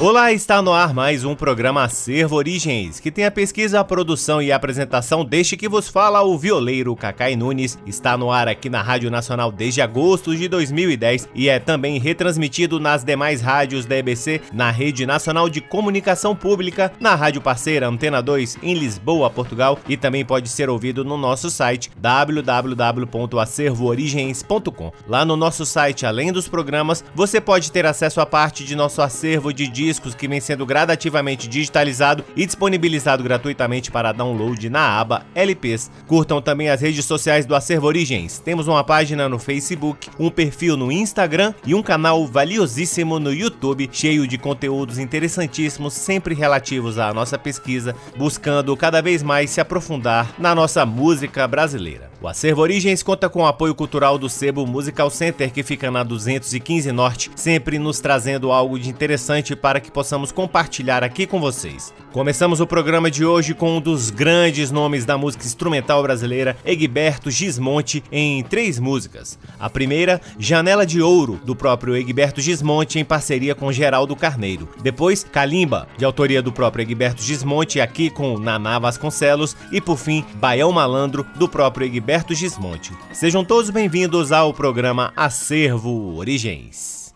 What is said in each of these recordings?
Olá, está no ar mais um programa Acervo Origens, que tem a pesquisa, a produção e a apresentação deste que vos fala o violeiro Cacai Nunes. Está no ar aqui na Rádio Nacional desde agosto de 2010 e é também retransmitido nas demais rádios da EBC, na Rede Nacional de Comunicação Pública, na rádio parceira Antena 2 em Lisboa, Portugal e também pode ser ouvido no nosso site www.acervoorigens.com. Lá no nosso site, além dos programas, você pode ter acesso a parte de nosso acervo de discos discos que vem sendo gradativamente digitalizado e disponibilizado gratuitamente para download na aba LPs. Curtam também as redes sociais do Acervo Origens. Temos uma página no Facebook, um perfil no Instagram e um canal valiosíssimo no YouTube, cheio de conteúdos interessantíssimos, sempre relativos à nossa pesquisa, buscando cada vez mais se aprofundar na nossa música brasileira. O Acervo Origens conta com o apoio cultural do Sebo Musical Center, que fica na 215 Norte, sempre nos trazendo algo de interessante para que possamos compartilhar aqui com vocês. Começamos o programa de hoje com um dos grandes nomes da música instrumental brasileira, Egberto Gismonte, em três músicas. A primeira, Janela de Ouro, do próprio Egberto Gismonte, em parceria com Geraldo Carneiro. Depois, Kalimba, de autoria do próprio Egberto Gismonte, aqui com Naná Vasconcelos. E por fim, Baião Malandro, do próprio Egberto Gismonte. Sejam todos bem-vindos ao programa Acervo Origens.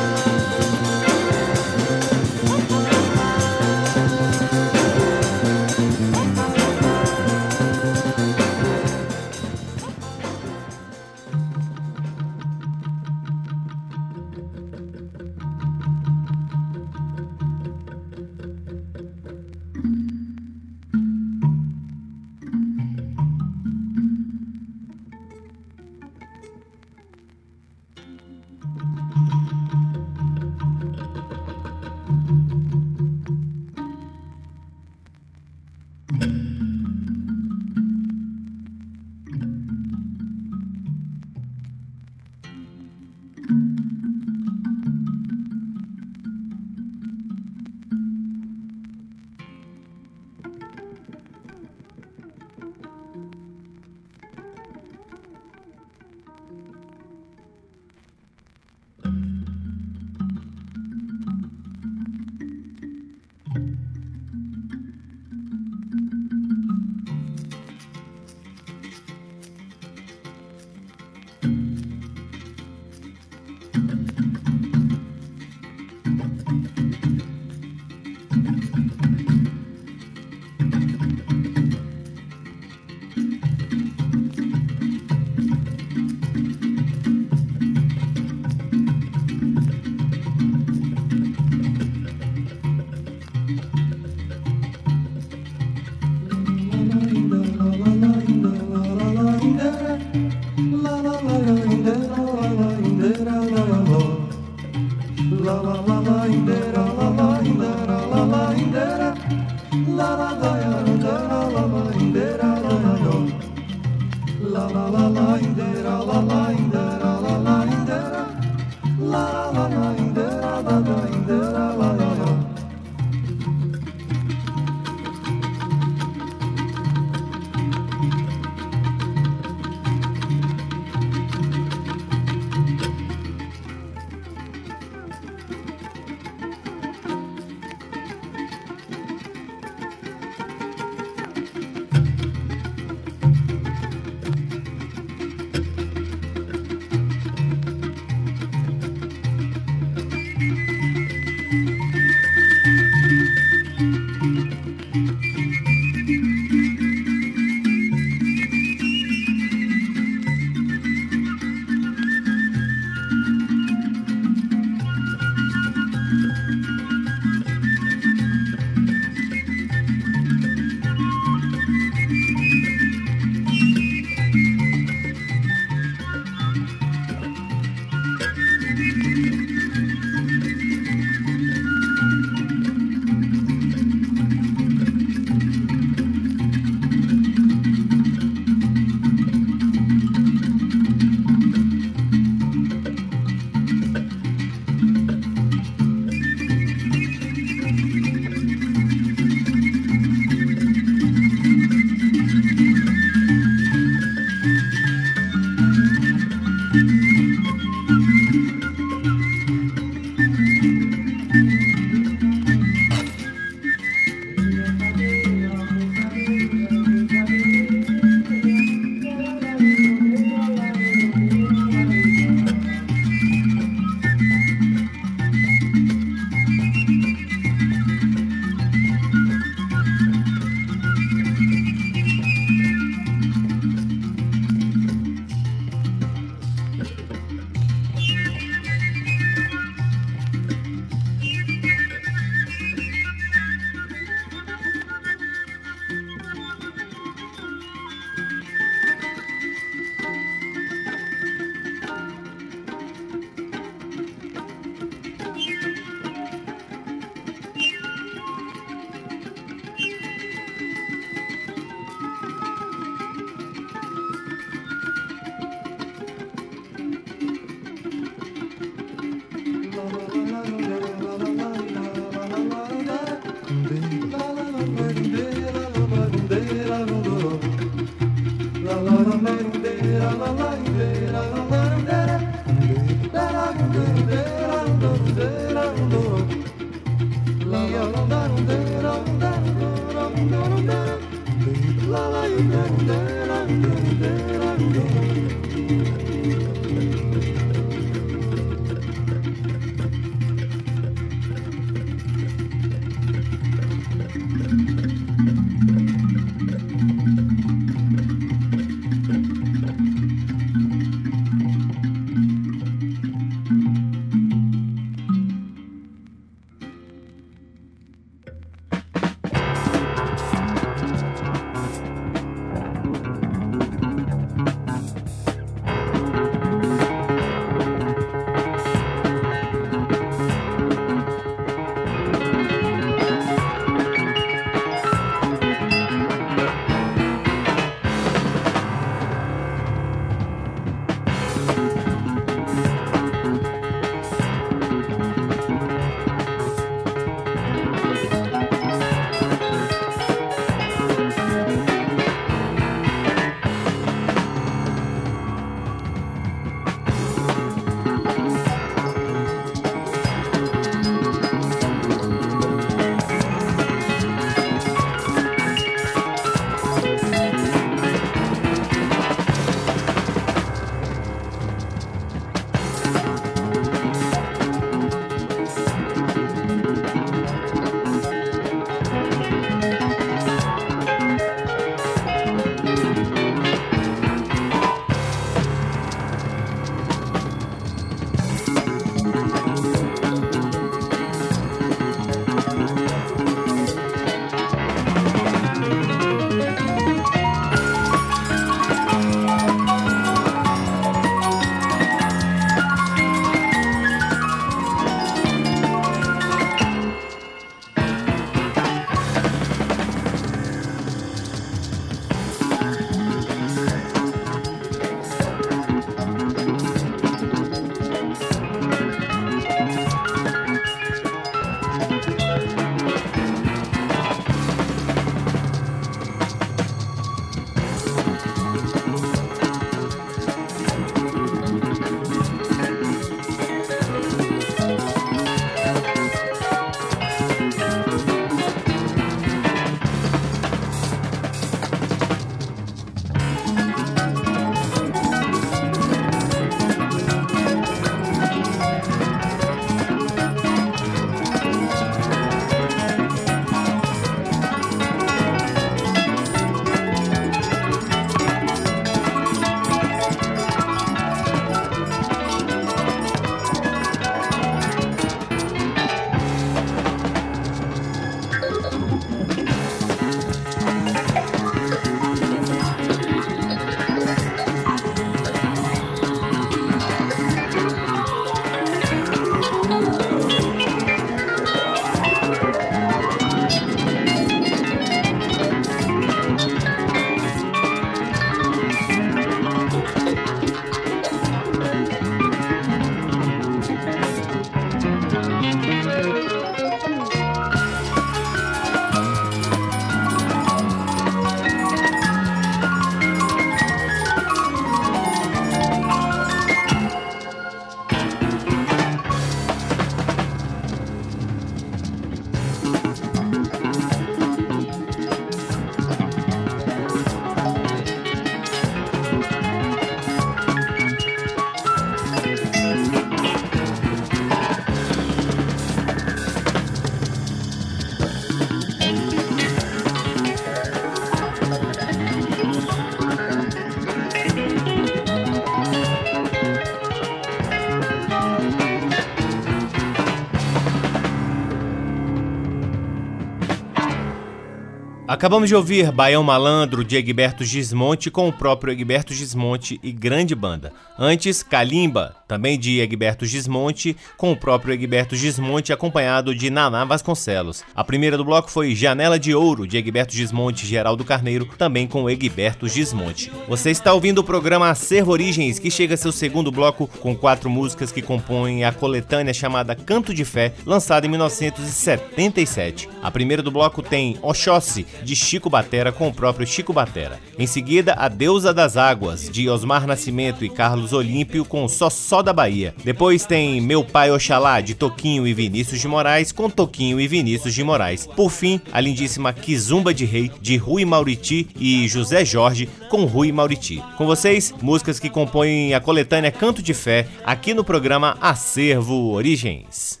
Acabamos de ouvir Baião Malandro de Egberto Gismonte com o próprio Egberto Gismonte e grande banda. Antes, Kalimba, também de Egberto Gismonte, com o próprio Egberto Gismonte acompanhado de Naná Vasconcelos. A primeira do bloco foi Janela de Ouro de Egberto Gismonte e Geraldo Carneiro, também com Egberto Gismonte. Você está ouvindo o programa Acervo Origens, que chega a seu segundo bloco com quatro músicas que compõem a coletânea chamada Canto de Fé, lançada em 1977. A primeira do bloco tem Oxóssi, de Chico Batera com o próprio Chico Batera. Em seguida, A Deusa das Águas, de Osmar Nascimento e Carlos Olímpio com Só Só da Bahia. Depois tem Meu Pai Oxalá, de Toquinho e Vinícius de Moraes com Toquinho e Vinícius de Moraes. Por fim, a lindíssima Kizumba de Rei, de Rui Mauriti e José Jorge com Rui Mauriti. Com vocês, músicas que compõem a coletânea Canto de Fé, aqui no programa Acervo Origens.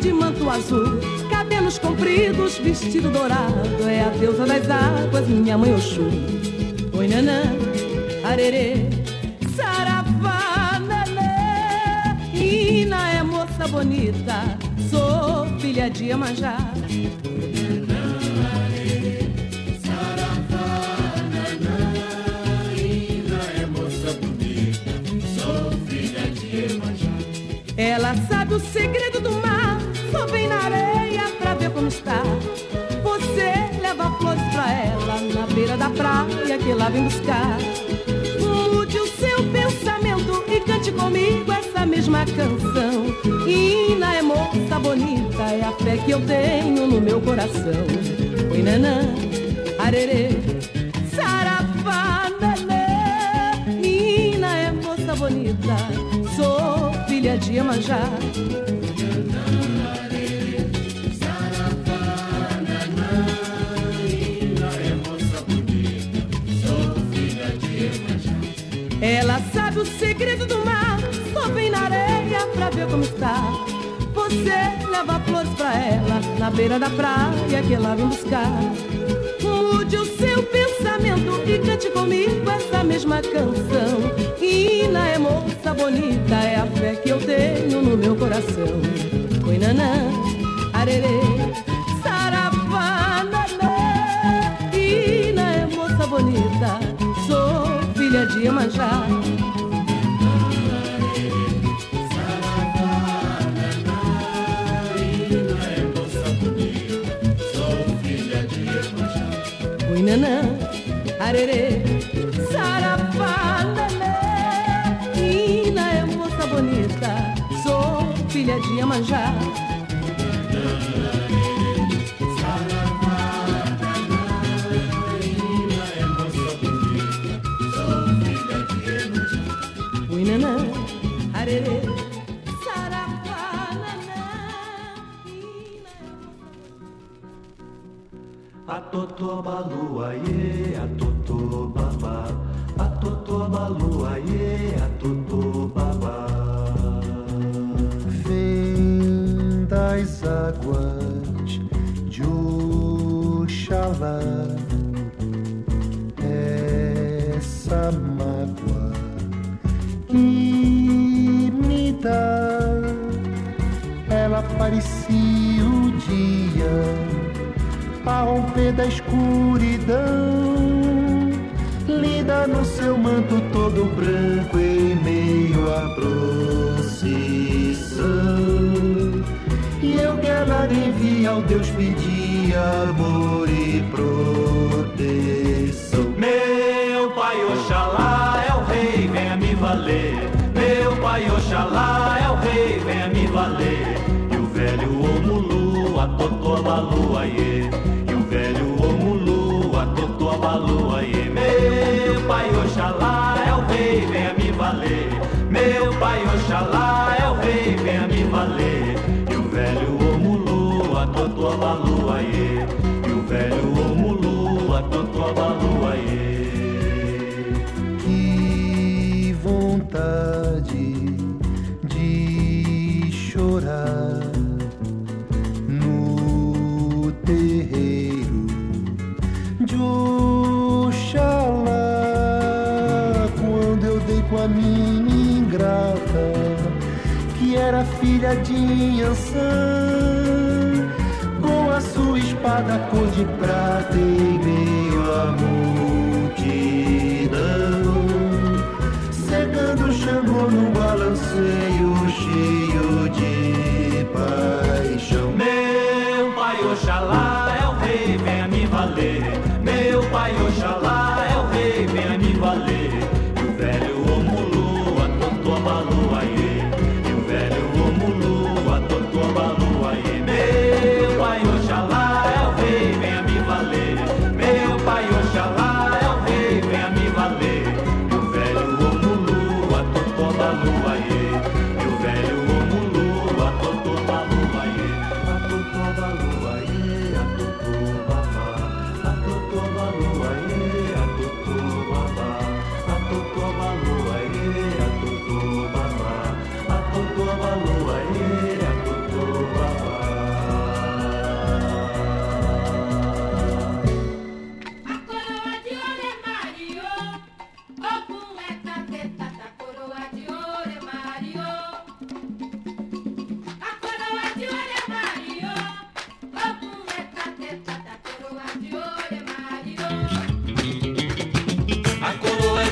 De manto azul, cabelos compridos, vestido dourado. É a deusa das águas, minha mãe Oxum. Oi, nanã, arerê, saravá, nanã. Ina é moça bonita, sou filha de Iemanjá. Ela sabe o segredo do praia que lá vem buscar. Mude o seu pensamento e cante comigo essa mesma canção. Ina é moça bonita, é a fé que eu tenho no meu coração. Oi, nanã, arerê, saravá, nanã. Ina é moça bonita, sou filha de Iemanjá. Ela sabe o segredo do mar, só vem na areia pra ver como está. Você leva flores pra ela na beira da praia que ela vem buscar. Mude o seu pensamento e cante comigo essa mesma canção. Ina é moça bonita, é a fé que eu tenho no meu coração. Oi, nanã, arerê, de Iemanjá. nanã, arerê, saravá, nanã. Ina é moça bonita, sou filha de Iemanjá. A totô balu aie, a totô babá. A totô balu aie, a totô babá. Vem das águas de Oxalá essa mágoa que me dá ela parecia a romper da escuridão. Linda no seu manto todo branco em meio à procissão. E eu que ela envia ao Deus pedir amor e proteção. Meu pai Oxalá é o rei, venha me valer. Meu pai Oxalá a. E o velho Omulu, a totô balu aie. Meu pai Oxalá é o rei, venha me valer. Meu pai Oxalá é o rei, venha me valer. E o velho Omulu, a totô balu aie. E o velho Omulu, a totô era filha de Iansã com a sua espada cor de prata meio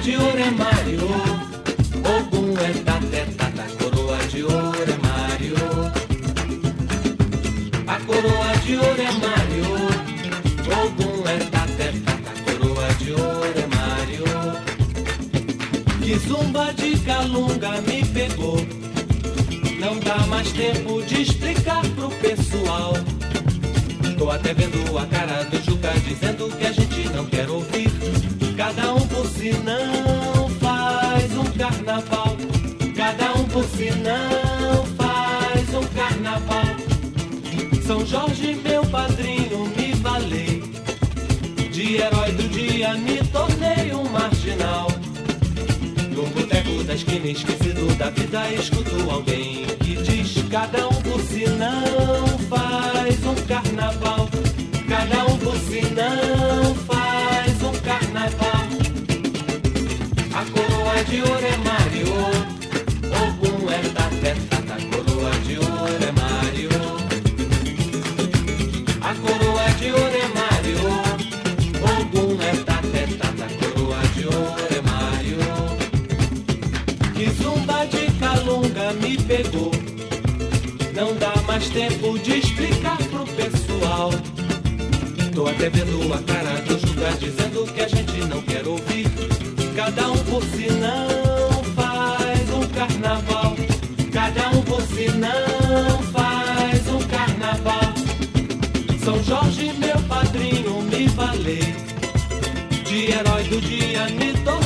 de ouro é Mario, Ogum é tatetata, a coroa de ouro é Mario. A coroa de ouro é Mario, Ogum é tatetata, a coroa de ouro é Mario. Que zumba de calunga me pegou, não dá mais tempo de explicar pro pessoal. Tô até vendo a cara do Juca dizendo que a gente não quer ouvir. Cada um si não faz um carnaval. Cada um por si não faz um carnaval. São Jorge, meu padrinho, me valei. De herói do dia me tornei um marginal. No boteco da esquina esquecido da vida escuto alguém que diz Cada um por si não faz um carnaval Cada um por si não faz de ouro é Mario, Ogum é é tata, a coroa de ouro é Mario. A coroa de ouro é Mario, Ogum é é tata, a coroa de ouro é Mario. Que zumba de calunga me pegou. Não dá mais tempo de explicar pro pessoal. Tô até vendo a cara do Juca dizendo que a gente não quer ouvir. Cada um por si não faz um carnaval. Cada um por si não faz um carnaval. São Jorge, meu padrinho, me valei. De herói do dia me tornei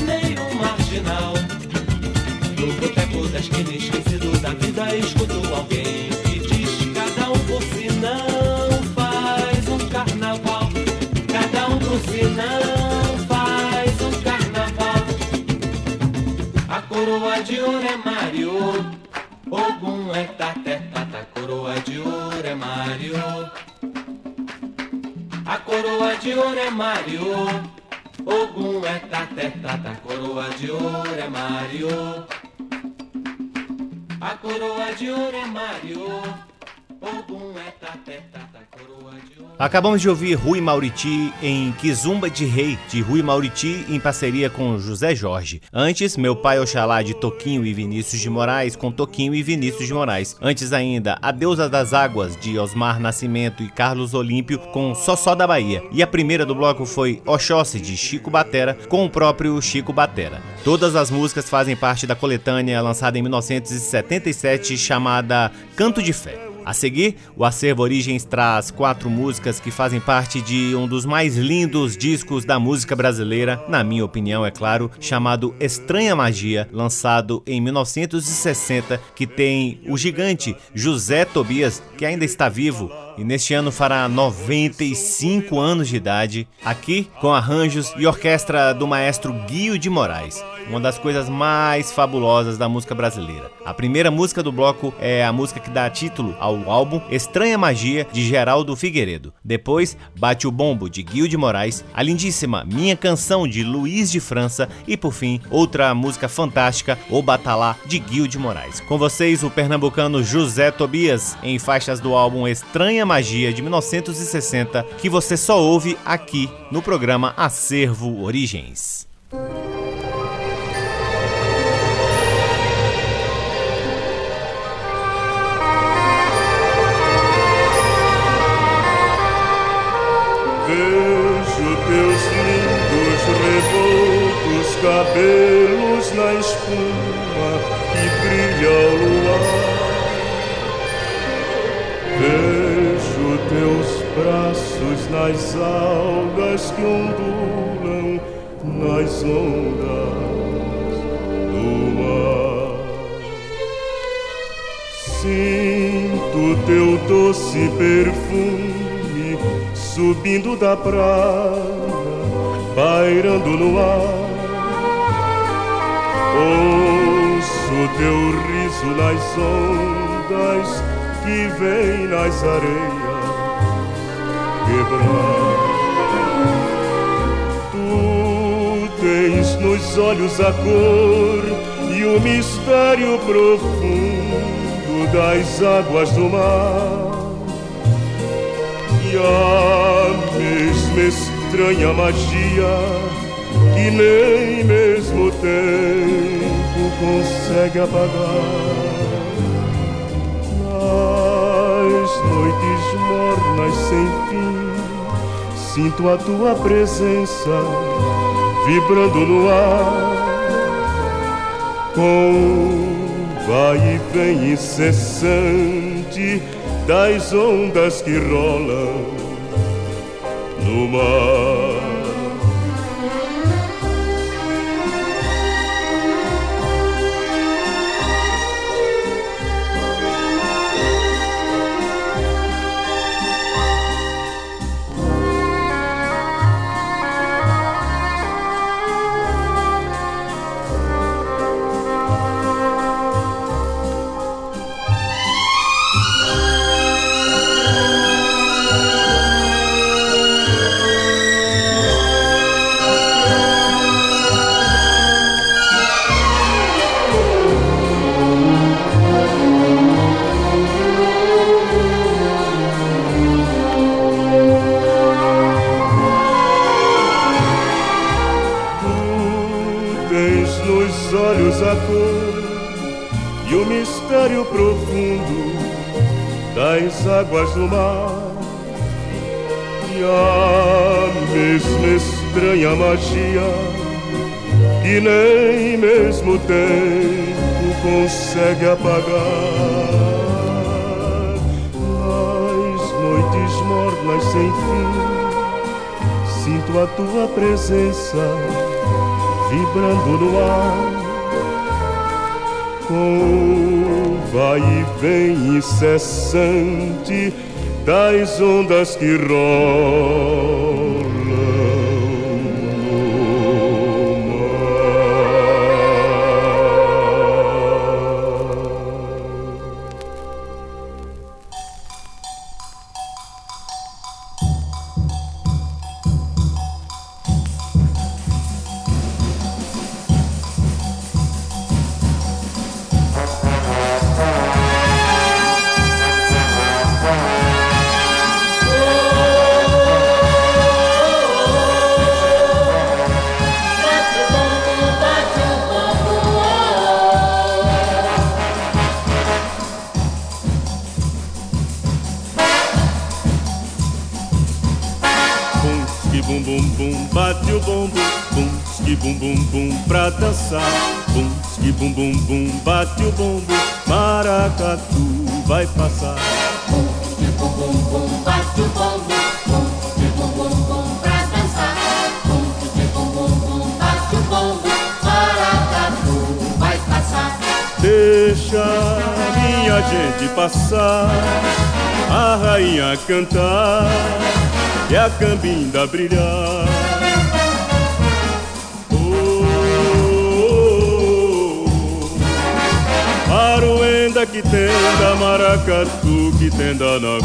de ouro é Mario. Ogum é tata, tata, coroa de ouro é Mario. A coroa de ouro é Mario. Ogum é tata, tata, coroa de ouro é Mario. A coroa de ouro é Mario. Acabamos de ouvir Rui Mauriti em Kizumba de Rei, de Rui Mauriti em parceria com José Jorge. Antes, Meu Pai Oxalá de Toquinho e Vinícius de Moraes com Toquinho e Vinícius de Moraes. Antes ainda, A Deusa das Águas de Osmar Nascimento e Carlos Olímpio com Sossó da Bahia. E a primeira do bloco foi Oxóssi de Chico Batera com o próprio Chico Batera. Todas as músicas fazem parte da coletânea lançada em 1977 chamada Canto de Fé. A seguir, o Acervo Origens traz quatro músicas que fazem parte de um dos mais lindos discos da música brasileira, na minha opinião, é claro, chamado Estranha Magia, lançado em 1960, que tem o gigante José Tobias, que ainda está vivo e neste ano fará 95 anos de idade, aqui com arranjos e orquestra do maestro Guio de Moraes, uma das coisas mais fabulosas da música brasileira. A primeira música do bloco é a música que dá título ao álbum Estranha Magia de Geraldo Figueiredo. Depois, Bate o Bombo de Guio de Moraes, a lindíssima Minha Canção de Luiz de França e por fim, outra música fantástica, O Batalá de Guio de Moraes. Com vocês o pernambucano José Tobias em faixas do álbum Estranha Magia de 1960, que você só ouve aqui no programa Acervo Origens. Vejo teus lindos revoltos cabelos na espuma que brilha teus braços nas algas que ondulam nas ondas do mar. Sinto teu doce perfume subindo da praia, pairando no ar. Ouço teu riso nas ondas que vem nas areias Tu tens nos olhos a cor e o mistério profundo das águas do mar e a mesma estranha magia que nem mesmo o tempo consegue apagar. Nas noites mornas sem fim, sinto a tua presença vibrando no ar. Com vai e vem incessante das ondas que rolam no mar. Das águas do mar e a mesma estranha magia que nem mesmo tempo consegue apagar. Nas noites mornas sem fim, sinto a tua presença vibrando no ar. Com vai e vem incessante das ondas que rolam. Cambinda brilhar. Oh, oh, oh, Aruenda que tenda, maracatu que tenda na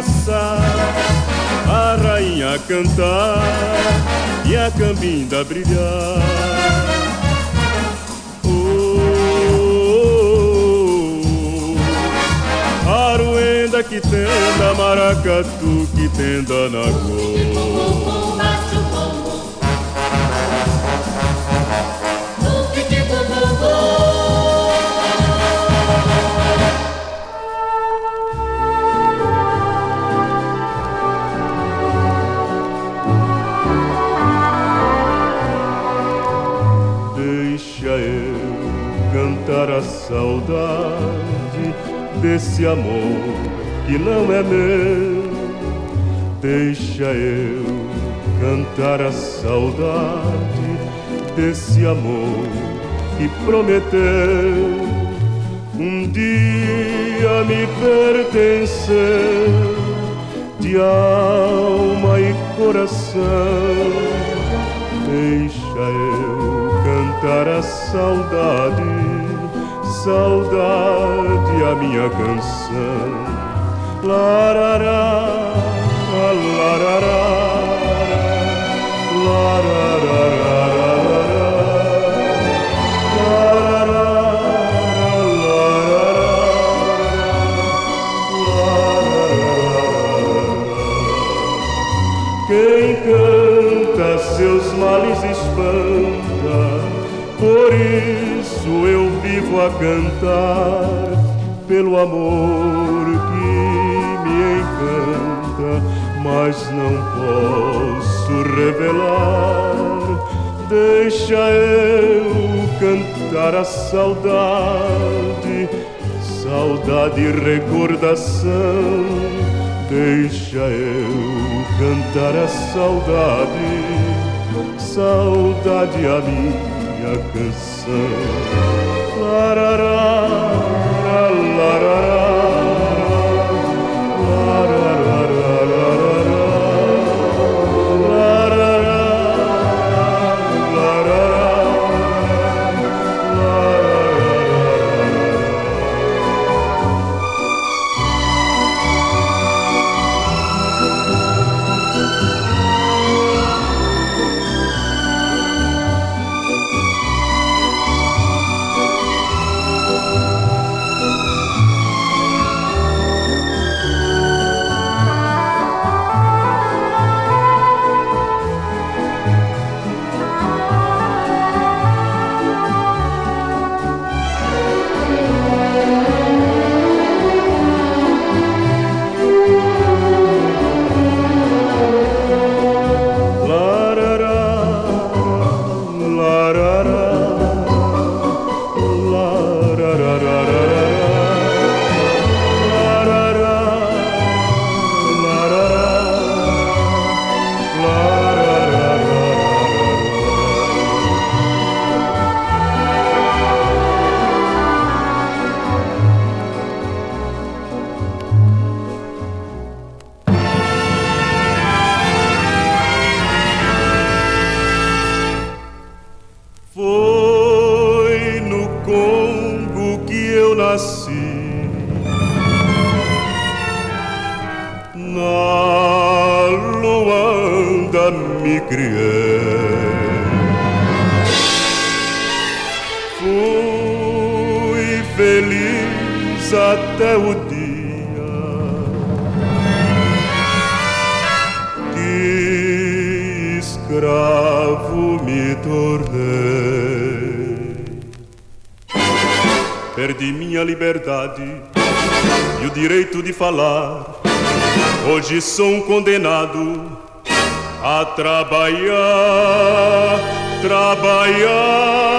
cor. a rainha cantar e a cambinda brilhar. Oh, oh, oh, Aruenda que tenda, maracatu que tenda na cor. Saudade desse amor que não é meu. Deixa eu cantar a saudade desse amor que prometeu um dia me pertencer de alma e coração. Deixa eu cantar a saudade saudade a minha canção. Larará, larará, larará. Vivo a cantar pelo amor que me encanta, mas não posso revelar. Deixa eu cantar a saudade, saudade e recordação. Deixa eu cantar a saudade, saudade a minha canção. la la la la la Foi no Congo que eu nasci. Na Luanda me criei. Fui feliz até o dia minha liberdade e o direito de falar. Hoje sou um condenado a trabalhar, trabalhar,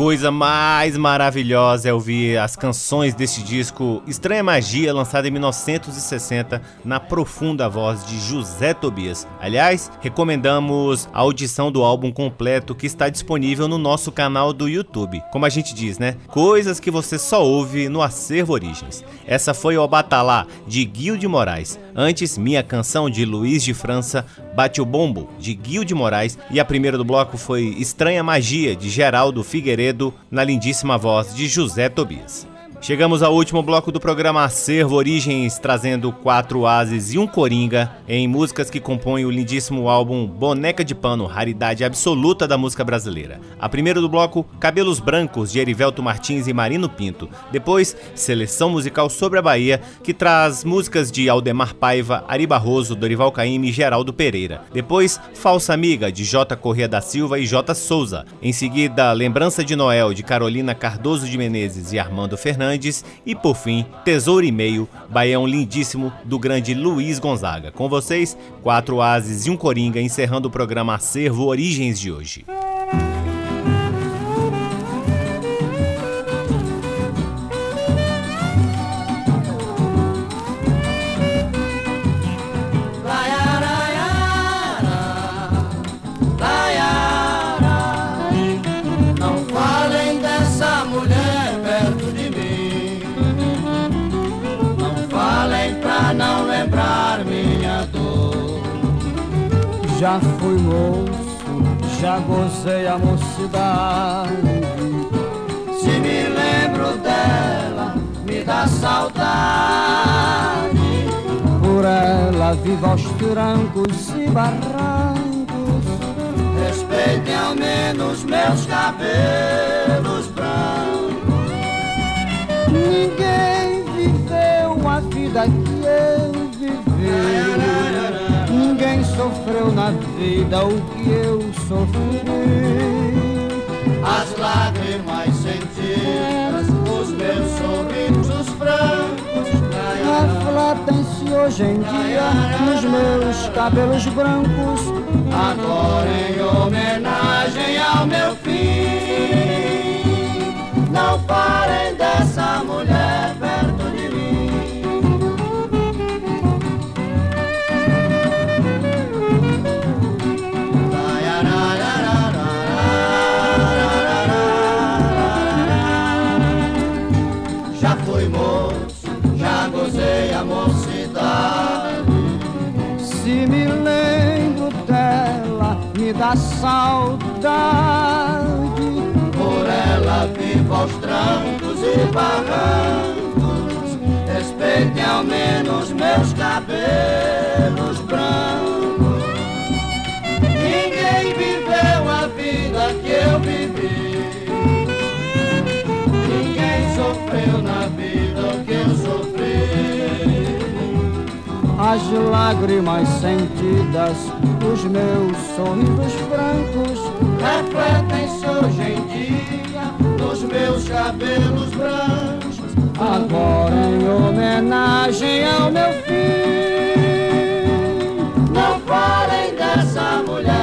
coisa mais maravilhosa é ouvir as canções deste disco Estranha Magia, lançado em 1960, na profunda voz de José Tobias. Aliás, recomendamos a audição do álbum completo que está disponível no nosso canal do YouTube. Como a gente diz, né? Coisas que você só ouve no Acervo Origens. Essa foi o Batalá, de Guil de Moraes. Antes, Minha Canção, de Luiz de França, Bate o Bombo, de Guil de Moraes. E a primeira do bloco foi Estranha Magia, de Geraldo Figueiredo, na lindíssima voz de José Tobias. Chegamos ao último bloco do programa Acervo Origens, trazendo quatro ases e um coringa em músicas que compõem o lindíssimo álbum Boneca de Pano, raridade absoluta da música brasileira. A primeira do bloco, Cabelos Brancos, de Erivelto Martins e Marino Pinto. Depois, Seleção Musical sobre a Bahia, que traz músicas de Aldemar Paiva, Ari Barroso, Dorival Caymmi e Geraldo Pereira. Depois, Falsa Amiga, de J. Corrêa da Silva e J. Souza. Em seguida, Lembrança de Noel, de Carolina Cardoso de Menezes e Armando Fernandes. E por fim, Tesouro e Meio, baião lindíssimo do grande Luiz Gonzaga. Com vocês, quatro ases e um coringa, encerrando o programa Acervo Origens de hoje. Já fui moço, já gozei a mocidade. Se me lembro dela, me dá saudade. Por ela vivo aos trancos e barrancos. Respeitem ao menos meus cabelos brancos. Ninguém viveu a vida que eu vivi. Ninguém sofreu na vida o que eu sofri. As lágrimas sentidas, os meus sorrisos francos. Refletem-se hoje em dia nos meus cabelos brancos. Agora em homenagem ao meu fim. Não parem da saudade. Por ela vivo aos trancos e barrancos. Respeitem ao menos meus cabelos brancos. Ninguém viveu a vida que eu vivi. Ninguém sofreu na vida As lágrimas sentidas, os meus sorrisos francos, refletem-se hoje em dia nos meus cabelos brancos. agora em homenagem ao meu filho. Não falem dessa mulher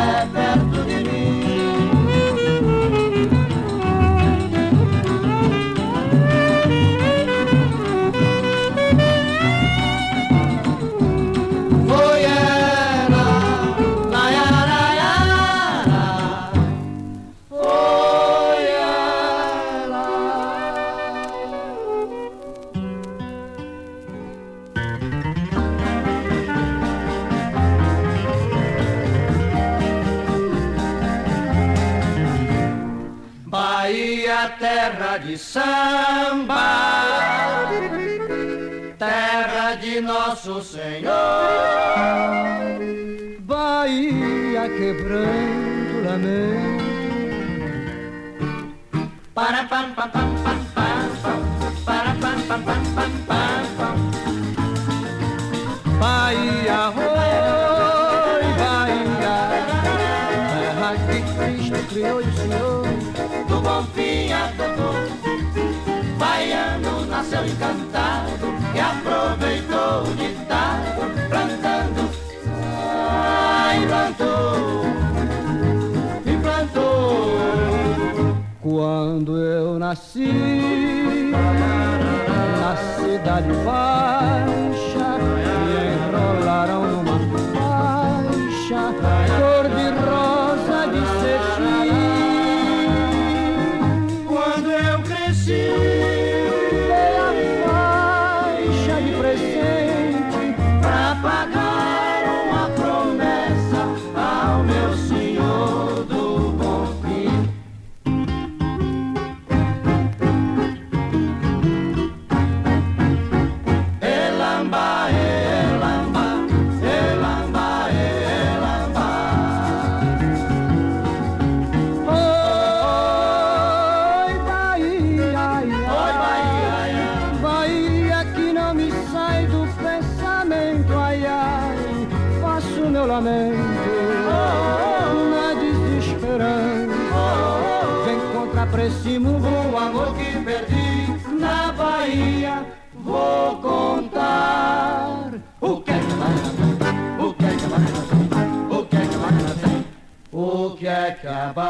de samba, terra de nosso Senhor. Bahia quebrando lamento. Para pam pam pam pam pam para pam pam pam pam pam. Bahia, aproveitou o ditado, plantando, ah, implantou, implantou. Quando eu nasci na cidade baixa,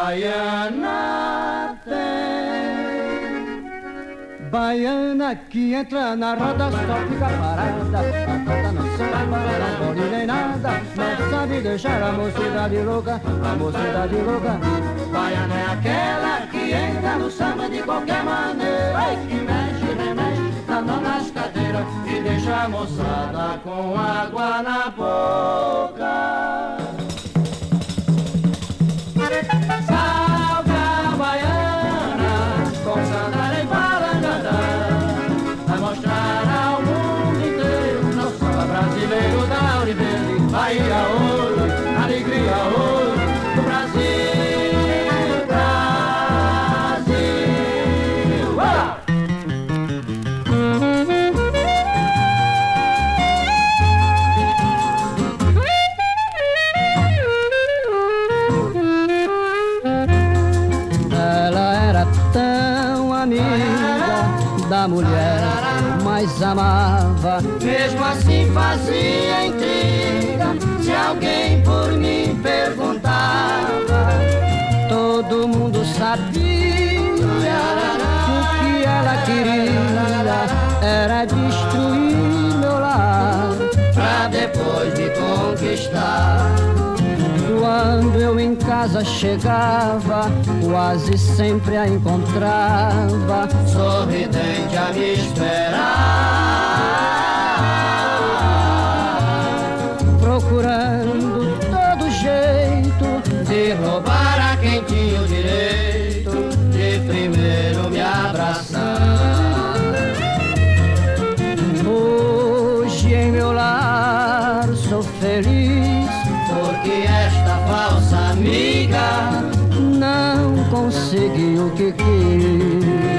Baiana tem. Baiana que entra na roda só fica parada Patada não samba, não pode nem nada Não sabe deixar a mocidade louca A mocidade louca Baiana é aquela que entra no samba de qualquer maneira e que mexe, remexe, mão nas cadeiras e deixa a moçada com água na boca. Mesmo assim fazia casa chegava, quase sempre a encontrava. Sorridente a me esperar não conseguiu o que quis.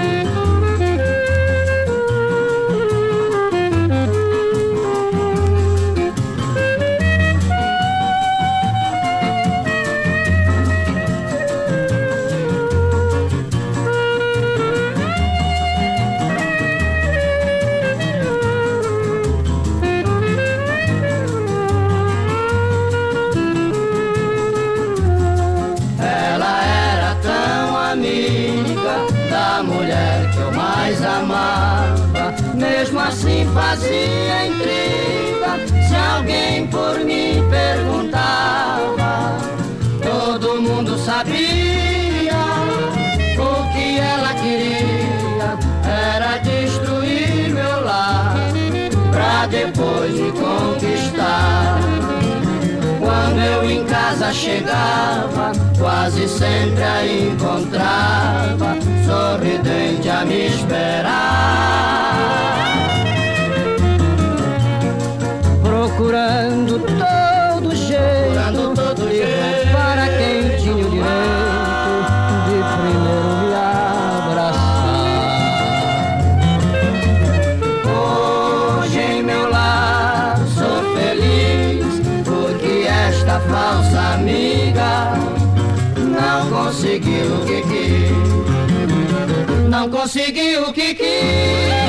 Casa chegava, quase sempre a encontrava, sorridente a me esperar. procurando Não conseguiu o que quis.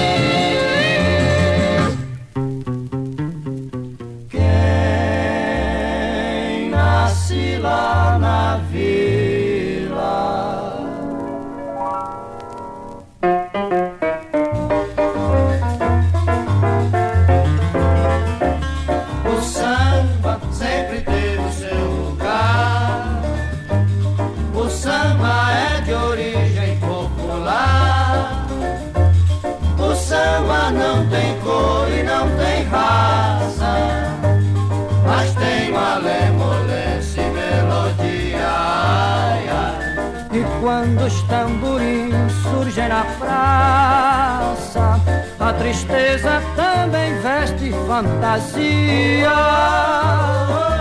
Fantasia.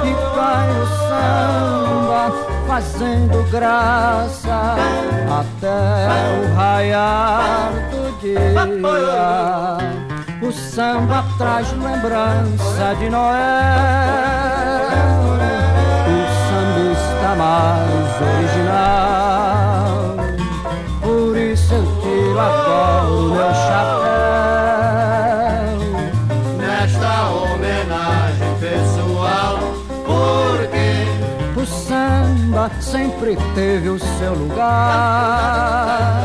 E cai o samba fazendo graça até o raiar do dia. O samba traz lembrança de Noel. O sambista mais original. Sempre teve o seu lugar.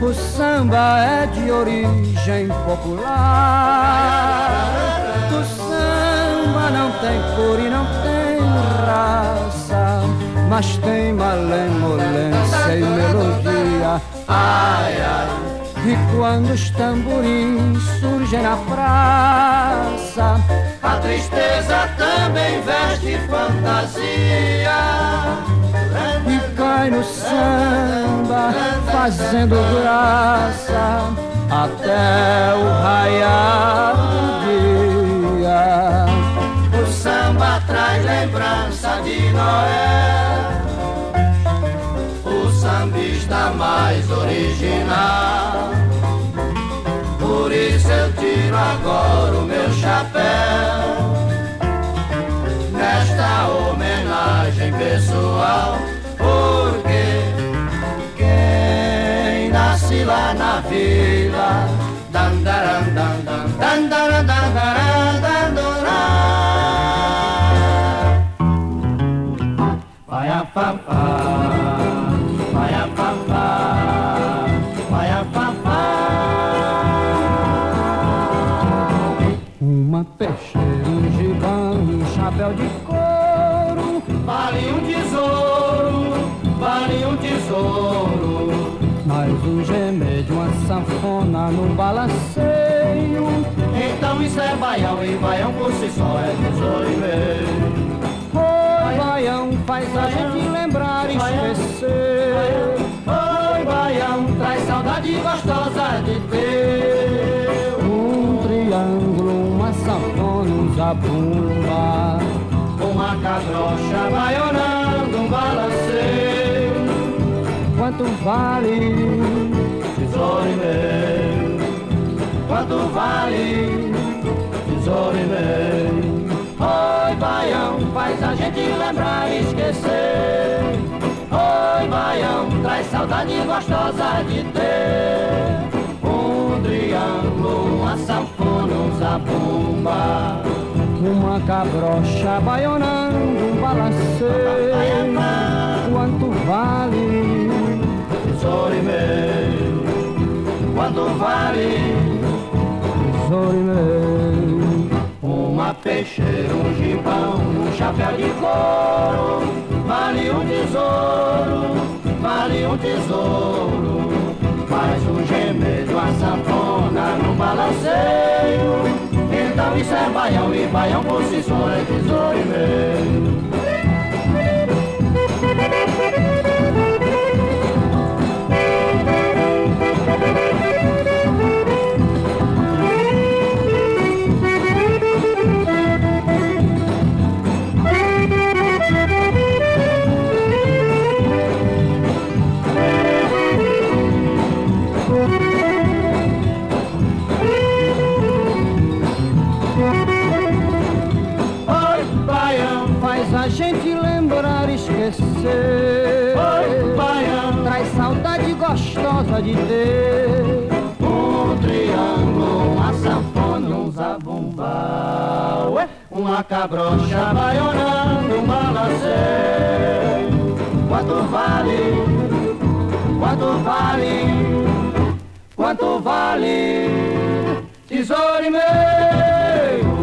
O samba é de origem popular. O samba não tem cor e não tem raça, mas tem malemolência e melodia. ai, ai, E quando os tamborins surgem na praça, a tristeza também veste fantasia. Cai no samba, fazendo graça até o raiar do dia. O samba traz lembrança de Noel. O sambista mais original. Por isso eu tiro agora o meu chapéu. Nesta homenagem pessoal. Lá na vila. Dan, daran, dan, dan, dan, daran, dan, daran, dan, daran. Vai a papá, num balanceio. Então isso é baião e baião por si só é tesouro e meio. Oi, baião, faz a gente lembrar e esquecer. Oi, baião, traz saudade gostosa de ter. Um triângulo, uma sanfona, um zabumba. cabrocha baionando um balanceio. Quanto vale tesouro meu? Quanto vale tesouro meu? Oi, baião, faz a gente lembrar e esquecer. Oi, baião, traz saudade gostosa de ter um triângulo, uma sanfona, um zabumba. Uma cabrocha baionando um balanceio. Quanto vale? Tesouro e meu. Quanto vale? Uma peixeira, um gibão, um chapéu de couro. Vale um tesouro, vale um tesouro. Faz um gemedo, uma sanfona num balanceio. Então isso é baião e baião por si só é tesouro e meio. De ter um triângulo, uma sanfona, um zabumba, ué, uma cabrocha baionando um balanceio. Quanto vale? Quanto vale? Quanto vale? Tesouro e meu?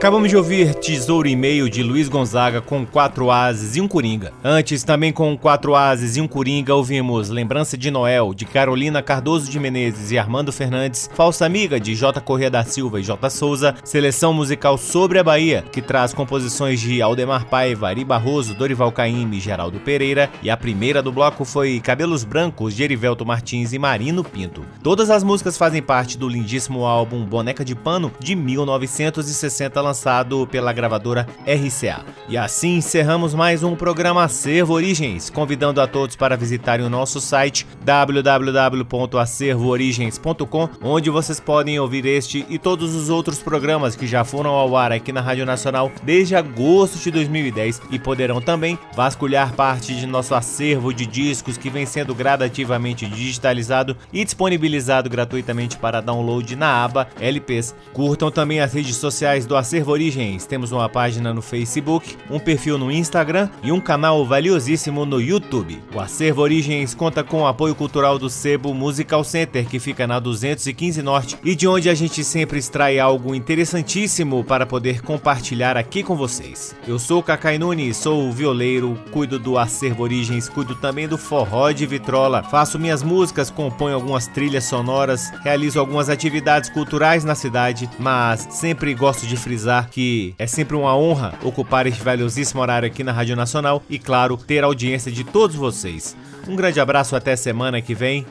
Acabamos de ouvir Tesouro e Meio de Luiz Gonzaga com quatro ases e um coringa. Antes, também com quatro ases e um coringa, ouvimos Lembrança de Noel de Carolina Cardoso de Menezes e Armando Fernandes, Falsa Amiga de J. Corrêa da Silva e J. Souza, Seleção Musical Sobre a Bahia, que traz composições de Aldemar Paiva, Ari Barroso, Dorival Caymmi e Geraldo Pereira, e a primeira do bloco foi Cabelos Brancos de Erivelto Martins e Marino Pinto. Todas as músicas fazem parte do lindíssimo álbum Boneca de Pano de 1960 lançado pela gravadora RCA. E assim encerramos mais um programa Acervo Origens, convidando a todos para visitarem o nosso site www.acervoorigens.com, onde vocês podem ouvir este e todos os outros programas que já foram ao ar aqui na Rádio Nacional desde agosto de 2010 e poderão também vasculhar parte de nosso acervo de discos que vem sendo gradativamente digitalizado e disponibilizado gratuitamente para download na aba LPs. Curtam também as redes sociais do Acervo Acervo Origens. Temos uma página no Facebook, um perfil no Instagram e um canal valiosíssimo no YouTube. O Acervo Origens conta com o apoio cultural do Sebo Musical Center, que fica na 215 Norte e de onde a gente sempre extrai algo interessantíssimo para poder compartilhar aqui com vocês. Eu sou Cacai Nunes, sou o violeiro, cuido do Acervo Origens, cuido também do forró de vitrola, faço minhas músicas, componho algumas trilhas sonoras, realizo algumas atividades culturais na cidade, mas sempre gosto de frisar frisar que é sempre uma honra ocupar este valiosíssimo horário aqui na Rádio Nacional e, claro, ter a audiência de todos vocês. Um grande abraço, até semana que vem.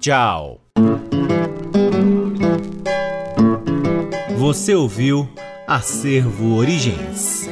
Tchau! Você ouviu Acervo Origens.